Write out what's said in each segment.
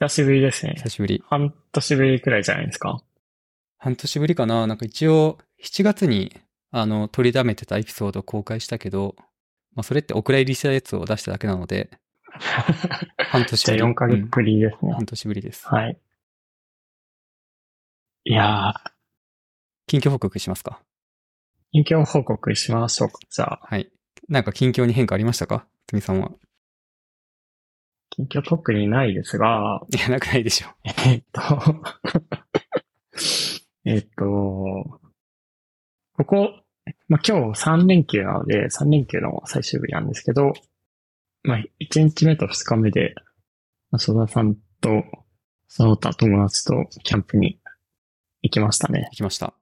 久しぶりですね。久しぶり。半年ぶりくらいじゃないですか。半年ぶりかななんか一応、7月に、あの、取りだめてたエピソードを公開したけど、まあ、それってお蔵入りしたやつを出しただけなので、半年じゃあぶり。4ヶ月ぶりですね。うん半年ぶりです。はい。いやー、近況報告しますか？近況報告しましょうか。じゃあ、はい。なんか近況に変化ありましたか？つみさんは。近況特にないですが、いや、なくないでしょ。えっと、えっと、ここ、まあ、今日3連休なので、3連休の最終日なんですけど、まあ、1日目と2日目で、まあ、曽田さんと、その他友達とキャンプに行きましたね。行きました。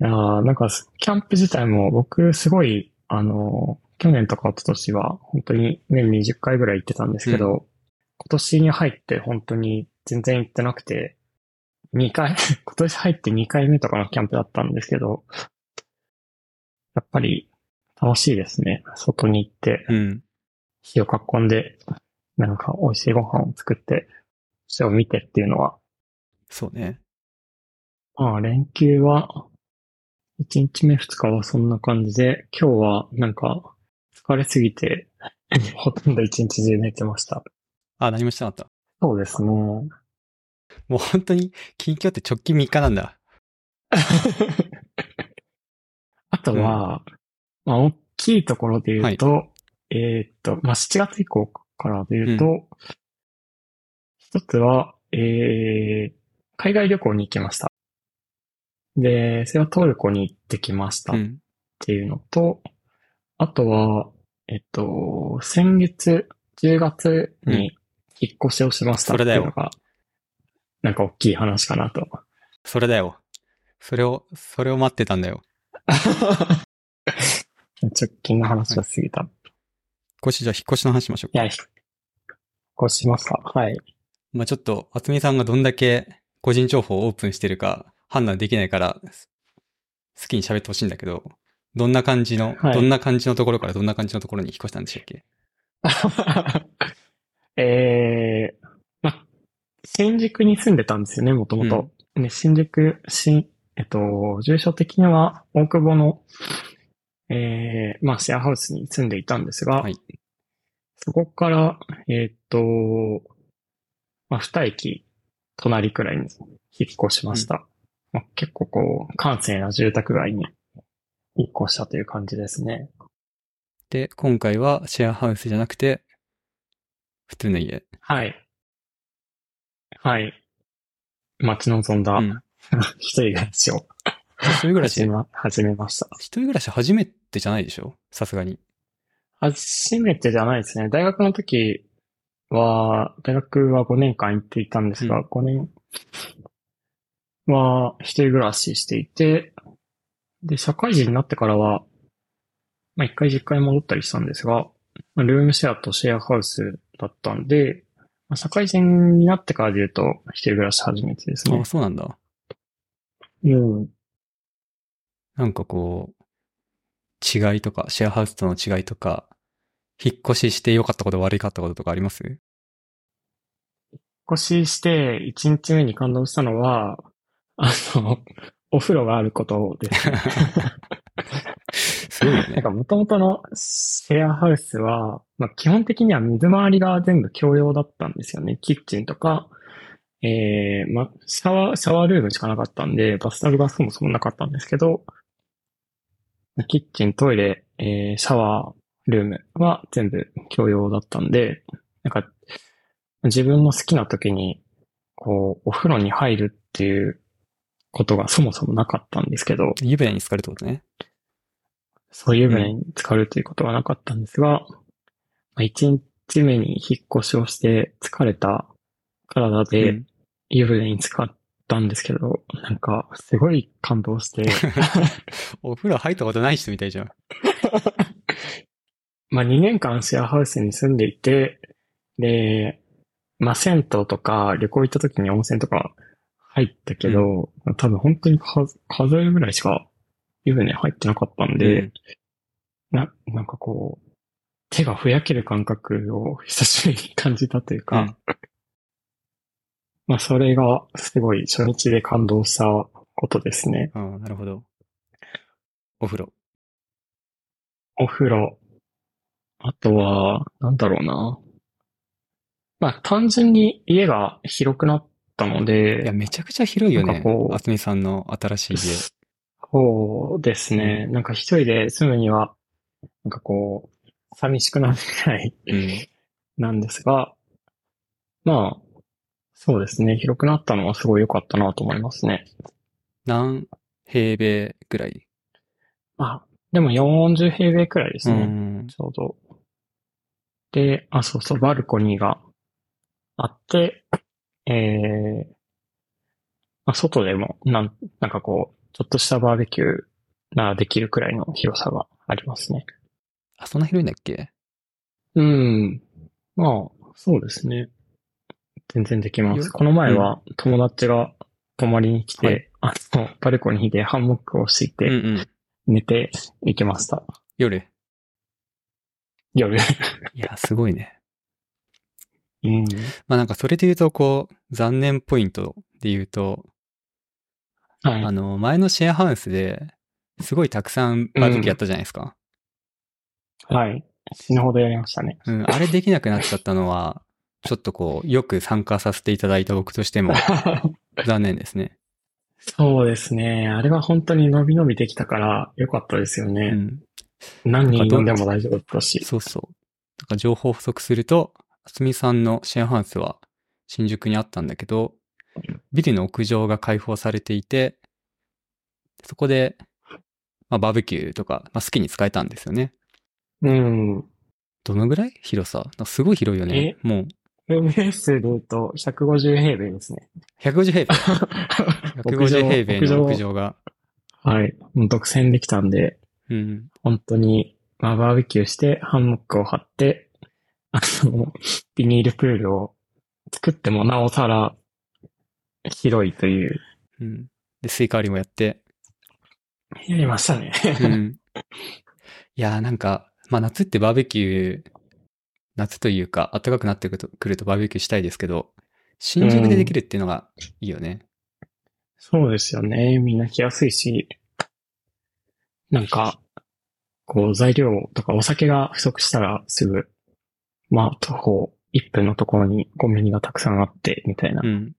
いやーなんか、キャンプ自体も僕すごい、あの、去年とか一昨年は本当に年に20回ぐらい行ってたんですけど、今年に入って本当に全然行ってなくて、2回、今年入って2回目とかのキャンプだったんですけど、やっぱり楽しいですね。外に行って、うん。火を囲んで、なんか美味しいご飯を作って、それを見てっていうのは、そうね。まあ、連休は、1日目2日はそんな感じで、今日はなんか、疲れすぎて、ほとんど1日中寝てました。あ、何もしてなかった。そうですね。もう本当に、近況って直近3日なんだ。あとは、まあ、大きいところで言うと、えーっと、まあ、7月以降からで言うと、一つは、えー、海外旅行に行きました。で、それはトルコに行ってきました。っうん。ていうのと、あとは、えっと、先月、10月に引っ越しをしましたっていうのが、なんか大きい話かなと。それだよ。それを、それを待ってたんだよ。直近の話が過ぎた。い少しじゃあ引っ越しの話しましょうか。や、引っ越しました。はい。まあちょっと、あつみさんがどんだけ個人情報をオープンしてるか判断できないから、好きに喋ってほしいんだけど、どんな感じの、はい。どんな感じのところからどんな感じのところに引っ越したんでしたっけ？えー、ま、新宿に住んでたんですよね、もともと。で、新宿、新、えっと、住所的には大久保の、えー、まあ、シェアハウスに住んでいたんですが、はい。そこから、えーっと、まあ、二駅隣くらいに引っ越しました。まあ、結構こう、閑静な住宅街に引っ越したという感じですね。で、今回はシェアハウスじゃなくて、普通の家。はい。はい。待ち望んだうん。一人暮らしを一人暮らし、始めま始めました。一人暮らし初めてじゃないでしょ？さすがに。初めてじゃないですね。大学の時は、大学は5年間行っていたんですが、う5年は一人暮らししていて、で、社会人になってからは、まあ一回実家に戻ったりしたんですが、まあルームシェアとシェアハウスだったんで、まあ、社会人になってからで言うと、一人暮らし初めてですねあ、。そうなんだ。うん。なんかこう、違いとか、シェアハウスとの違いとか、引っ越しして良かったこと悪かったこととかあります？越しして1日目に感動したのは、あの、お風呂があることです。すごいよなんね。か元々のシェアハウスは、まあ、基本的には水回りが全部共用だったんですよね。キッチンとか、えー、まあ、シャワー、シャワールームしかなかったんで、バスタブがそもそもなかったんですけど、キッチン、トイレ、えー、シャワールームは全部共用だったんで、なんか、自分の好きな時に、こう、お風呂に入るっていうことがそもそもなかったんですけど、湯船に浸かるってことね。そういう船に浸かるということはなかったんですが、まあ一日目に引っ越しをして疲れた体うでん湯船に浸かったんですけど、なんかすごい感動して、お風呂入ったことない人みたいじゃん。まあ2年間シェアハウスに住んでいて、で、まあ銭湯とか旅行行った時に温泉とか入ったけど、多分本当にか数えるぐらいしか湯船入ってなかったんで、うんな、なんかこう、手がふやける感覚を久しぶりに感じたというか、うんまあそれがすごい初日で感動したことですね。ああ、なるほど。お風呂。お風呂。あとは、なんだろうな。まあ単純に家が広くなったのいや、で、めちゃくちゃ広いよねあつみさんの新しい家。そうですね。なんか一人で住むには、なんかこう、寂しくなるくらいうん。なんですが、まあ、そうですね。広くなったのはすごい良かったなと思いますね。何平米ぐらい？まあ、でも40平米くらいですうね。ん。ちょうど。で、あ、そうそう、バルコニーがあって、えー、まあ、外でも、なん、なんかこう、ちょっとしたバーベキューならできるくらいの広さがありますね。あ、そんな広いんだっけ？うん。まあ、そうですね。全然できまよす。この前は友達が泊まりに来て、はいあの、バルコニーでハンモックを敷いうんてうん。寝て行きました。夜？夜。いや、すごいね。うん。まあなんかそれで言うと、こう、残念ポイントで言うと、はい。あの、前のシェアハウスで、すごいたくさんバーベキューやったじゃないですか。はい。死ぬほどやりましたね。うん、あれできなくなっちゃったのは、ちょっとこう、よく参加させていただいた僕としても 残念ですね。そうですね。あれは本当に伸び伸びできたから良かったですようね。ん。何人呼んでも大丈夫だったし。そうそう。なんか情報補足すると、あつみさんのシェアハウスは新宿にあったんだけど、ビルの屋上が開放されていて、そこで、まあ、バーベキューとか、まあ、好きに使えたんですよね。うん。どのぐらい？広さ？すごい広いよね。もう、MS で言うと150平米ですね。150平米。150平米の屋屋上。上が。はい。独占できたんで、うん。本当に、まあ、バーベキューして、ハンモックを張って、あの、ビニールプールを作ってもなおさら広いという、うん。で、スイカ割りもやって。やりましたね。うん。いやーなんか、まあ夏ってバーベキュー、夏というか暖かくなってくるとくるとバーベキューしたいですけど、新宿でできるっていうのがいいよね。そうですよね。みんな来やすいし、なんか、こう材料とかお酒が不足したらすぐ、まあ徒歩1分のところにコンビニがたくさんあって、みたいなう。ん。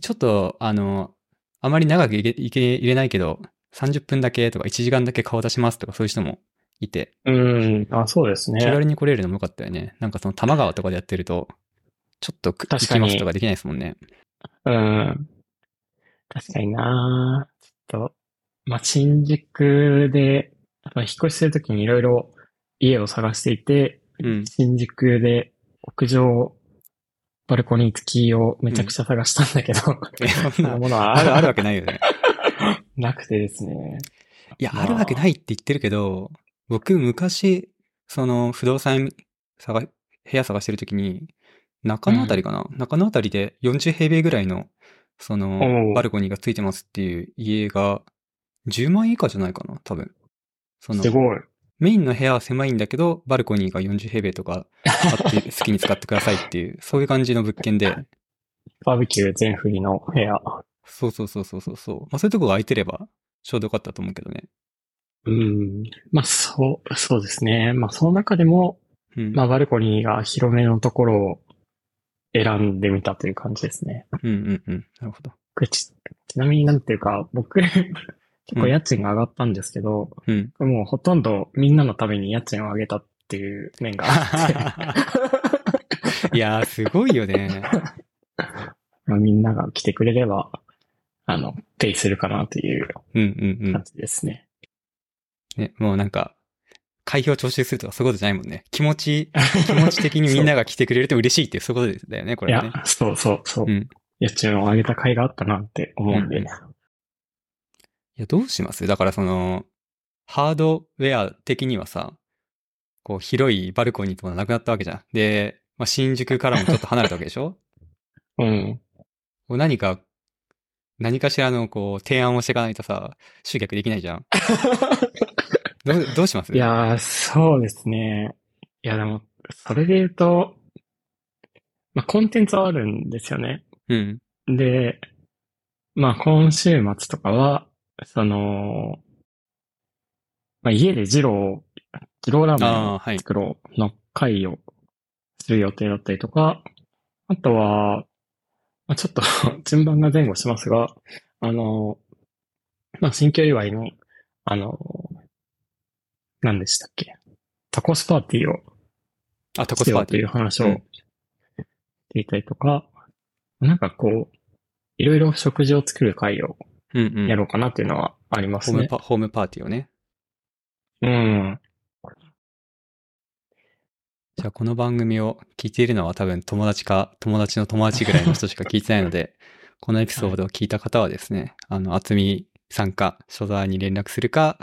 ちょっと、あの、あまり長くいけいけ入れないけど、30分だけとか1時間だけ顔出しますとかそういう人もいて、うん。あ、そうですね。気軽に来れるのもよかったよね。なんかその多摩川とかでやってると、ちょっとく行きますとかできないですもんね。うん。確かになちょっと、まあ、新宿で、まあ、引っ越しするときにいろいろ家を探していて、うん。新宿で屋上、バルコニー付きをめちゃくちゃ探したんだけど、えそんなな、ものはある、あるわけないよね。なくてですね。いや、まああるわけないって言ってるけど、僕昔、その不動産探、部屋探してるときに、中野あたりかな、中野あたりで40平米ぐらいの、そおの、うバルコニーがついてますっていう家が、10万円以下じゃないかな、多分。そのす、ごい。メインの部屋は狭いんだけど、バルコニーが40平米とかあって、好きに使ってくださいっていう、そういう感じの物件で、バーベキュー全振りの部屋。そうそうそうそうそうそう。まあそういうとこが空いてれば、ちょうどよかったと思うけどね。うん。まあ、そう、そうですね。まあ、その中でも、うん。まあ、バルコニーが広めのところを選んでみたという感じですね。うんうんうん。なるほど。ち、ちなみになんていうか、僕、結構家賃が上がったんですけど、うん。もうほとんどみんなのために家賃を上げたっていう面があって、いやー、すごいよね。まあみんなが来てくれれば、あの、ペイするかなといううんうんうん感。じですね。ね、もうなんか、開票徴収するとかそういうことじゃないもんね。気持ち、気持ち的にみんなが来てくれると嬉しいっていう、そういうことだよね、こいれはね。や、そうそうそう。うん。家賃を上げた甲斐があったなって思うんで。うんいや、どうします？だからその、ハードウェア的にはさ、こう、広いバルコニーとかなくなったわけじゃん。で、まあ、新宿からもちょっと離れたわけでしょ？うん。こう何か、何かしらのこう、提案をしていかないとさ、集客できないじゃん。どう、どうします？いやー、そうですね。いや、でも、それで言うと、まあ、コンテンツはあるんですよね。うん。で、まあ、今週末とかは、その、まあ、家でジロー、ジローラーメンをああ、はい。作ろうの会をする予定だったりとか、あとは、まあ、ちょっと 順番が前後しますが、あの、まあ、新居祝いの、あの、何でしたっけ？タコスパーティーをあ、タコスパーティー。うん話をしていたりとか、なんかこう、いろいろ食事を作る会を。やろうかなっていうのはありますね。ホームパ、ホームパーティーをね。うん。じゃあこの番組を聞いているのは多分友達か友達の友達ぐらいの人しか聞いてないので、このエピソードを聞いた方はですね、あの、厚みさんか、所沢に連絡するか、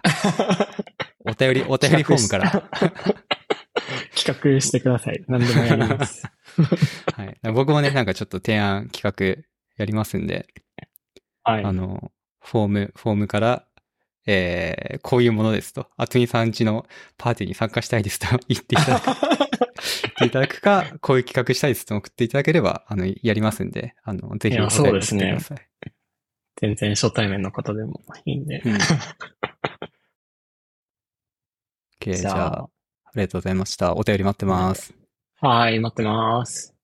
お便り、お便りフォームから、企画してください。何でもやります。はい。僕もね、なんかちょっと提案企画やりますんで、はい。あの、フォーム、フォームから、えー、こういうものですと、厚みさんちのパーティーに参加したいですと 言っていただく、言っていただくか、こういう企画したいですと送っていただければ、あの、やりますんで、あの、ぜひおそうですね。全然初対面の方でもいいんで。うん。OK、じゃあ、ありがとうございました。お便り待ってます。はい、待ってます。